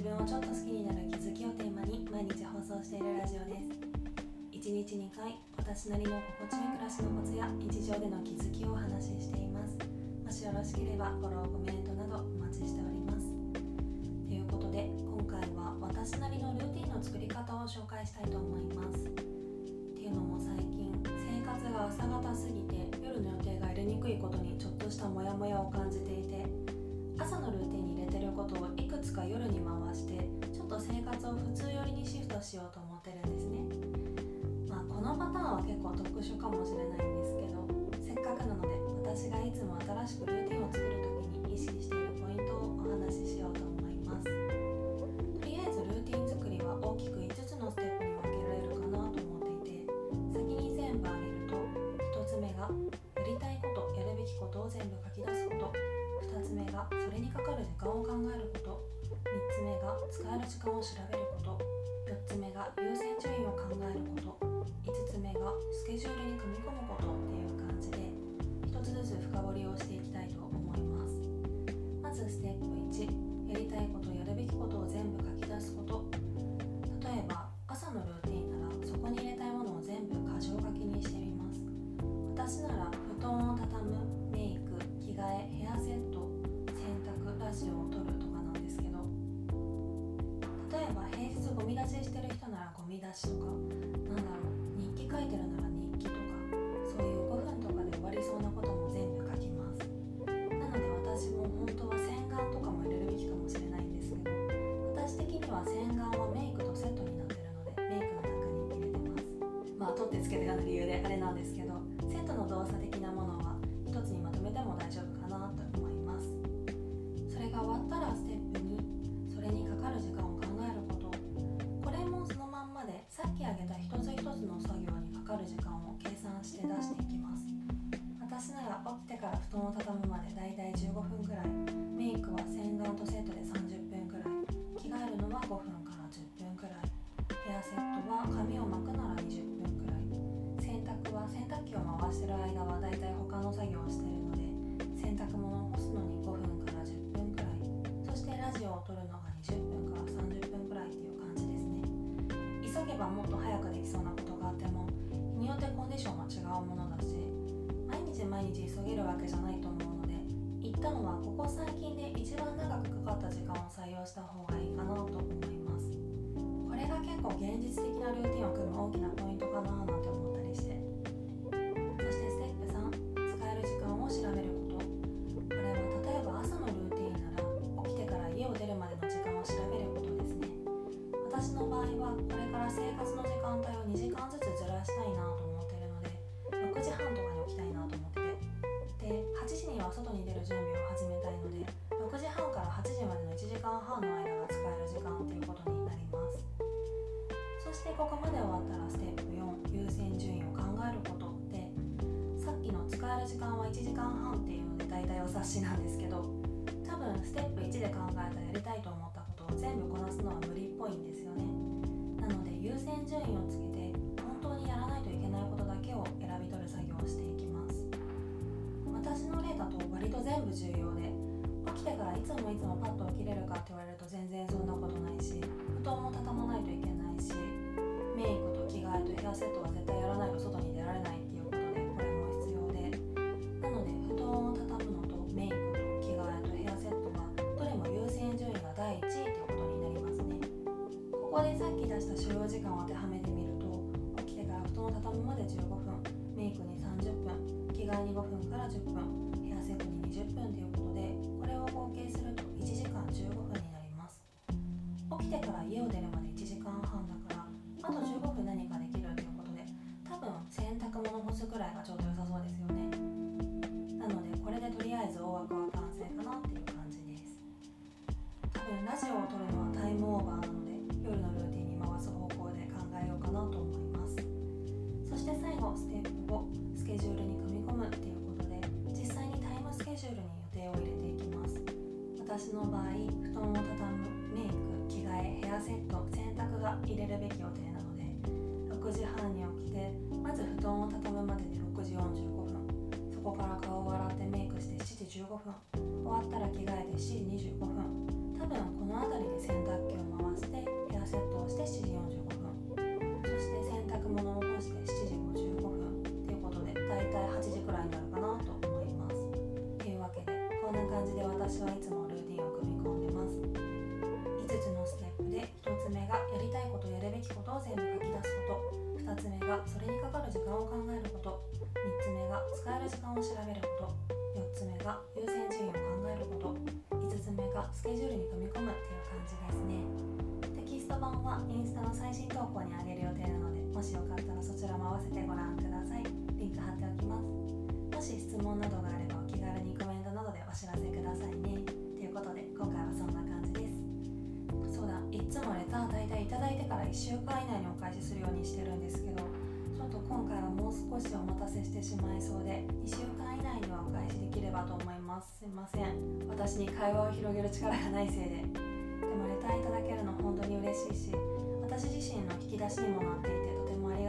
自分をちょっと好きになる気づきをテーマに毎日放送しているラジオです1日2回私なりの心地よい暮らしのコツや日常での気づきをお話ししていますもしよろしければフォローコメントなどお待ちしておりますということで今回は私なりのルーティンの作り方を紹介したいと思いますっていうのも最近生活が朝方すぎて夜の予定が入れにくいことにちょっとしたモヤモヤを感じていて朝のルーティンに入れてることをかしてちょっと生活を普通寄りにシフトしようと思ってるんですね。まあこのパターンは結構特殊かもしれないんですけどせっかくなので私がいつも新しくルーティンを作る時に意識しているポイントをお話ししようと思います。使える時間を調べること。4つ目が優先順位を考える例えば平日ゴミ出ししてる人ならゴミ出しとかなんだろう日記書いてるなら日記とかそういう5分とかで終わりそうなことも全部書きます。なので私も本当は洗顔とかも入れるべきかもしれないんですけど私的には洗顔はメイクとセットになってるのでメイクの中に入れてますまあ取ってつけてような理由であれなんですけどセットの動作的つ一つの作業にかかる時間を計算して出していきます。私なら起きてから布団を畳むまでだいたい15分くらい。メイクは洗顔とセットで30分くらい。着替えるのは5分から10分くらい。ヘアセットは髪を巻くなら20分くらい。洗濯は洗濯機を回してる間はだいたい他の作業をしているので洗濯物を干すのに5分からばもっと早くできそうなことがあっても日によってコンディションは違うものだし毎日毎日急げるわけじゃないと思うので一旦はここ最近で一番長くかかった時間を採用した方がいいかなと思います。これが結構現実的なルーティンを組む大きなポイントかななんて思ったから生活の時間帯を2時間ずつずらしたいなと思ってるので6時半とかに起きたいなと思ってて。で8時には外に出る準備を始めたいので6時半から8時までの1時間半の間が使える時間っていうことになります。そしてここまで終わったらステップ4優先順位を考えることでさっきの使える時間は1時間半っていうので大体お察しなんですけど多分ステップ1で考えたやりたいと思ったことを全部こなすのは無理っぽいんですよね。先順位をつけて本当にやらないといけないことだけを選び取る作業をしていきます。私の例だと割と全部重要で起きてからいつもいつもパッと起きれるかって言われると全然そんなことないし布団も畳まないといけないしメイクと着替えとヘアセットは絶対やらないと外に出られない。き出した所要時間を当てはめてみると起きてから布団を畳むまで15分メイクに30分着替えに5分から10分ヘアセットに20分ということでこれを合計すると1時間15分になります。起きてから家を出るまで1時間半だからあと15分何かできるということで多分洗濯物干すくらいがちょうど良さそうですよね。なのでこれでとりあえず大枠は完成かなっていう感じです。多分ラジオを撮るのはタイムオーバーステップ5スケジュールに組み込むっていうことで実際にタイムスケジュールに予定を入れていきます。私の場合布団を畳むメイク着替えヘアセット洗濯が入れるべき予定なので6時半に起きてまず布団を畳むまでで6時45分。そこから顔を洗ってメイクして7時15分。終わったら着替えて7時25分。多分この辺りで洗濯機を回してヘアセットをして7時45分。そして洗濯物私はいつもルーティンを組み込んでます。5つのステップで1つ目がやりたいことやるべきことを全部書き出すこと。2つ目がそれにかかる時間を考えること。3つ目が使える時間を調べること。4つ目が優先順位を考えること。5つ目がスケジュールに組み込むっていう感じですね。テキスト版はインスタの最新投稿にあげる予定なのでもしよかったらそちらも合わせてご覧ください。リンク貼っておきます。もし質問などがあればお気軽にコメントお知らせくださいね。ということで今回はそんな感じです。そうだいつもレター大体いただいてから1週間以内にお返しするようにしてるんですけどちょっと今回はもう少しお待たせしてしまいそうで2週間以内にはお返しできればと思います。すいません。私に会話を広げる力がないせいで。でもレターいただけるの本当に嬉しいし私自身の引き出しにもなっていてとてもあり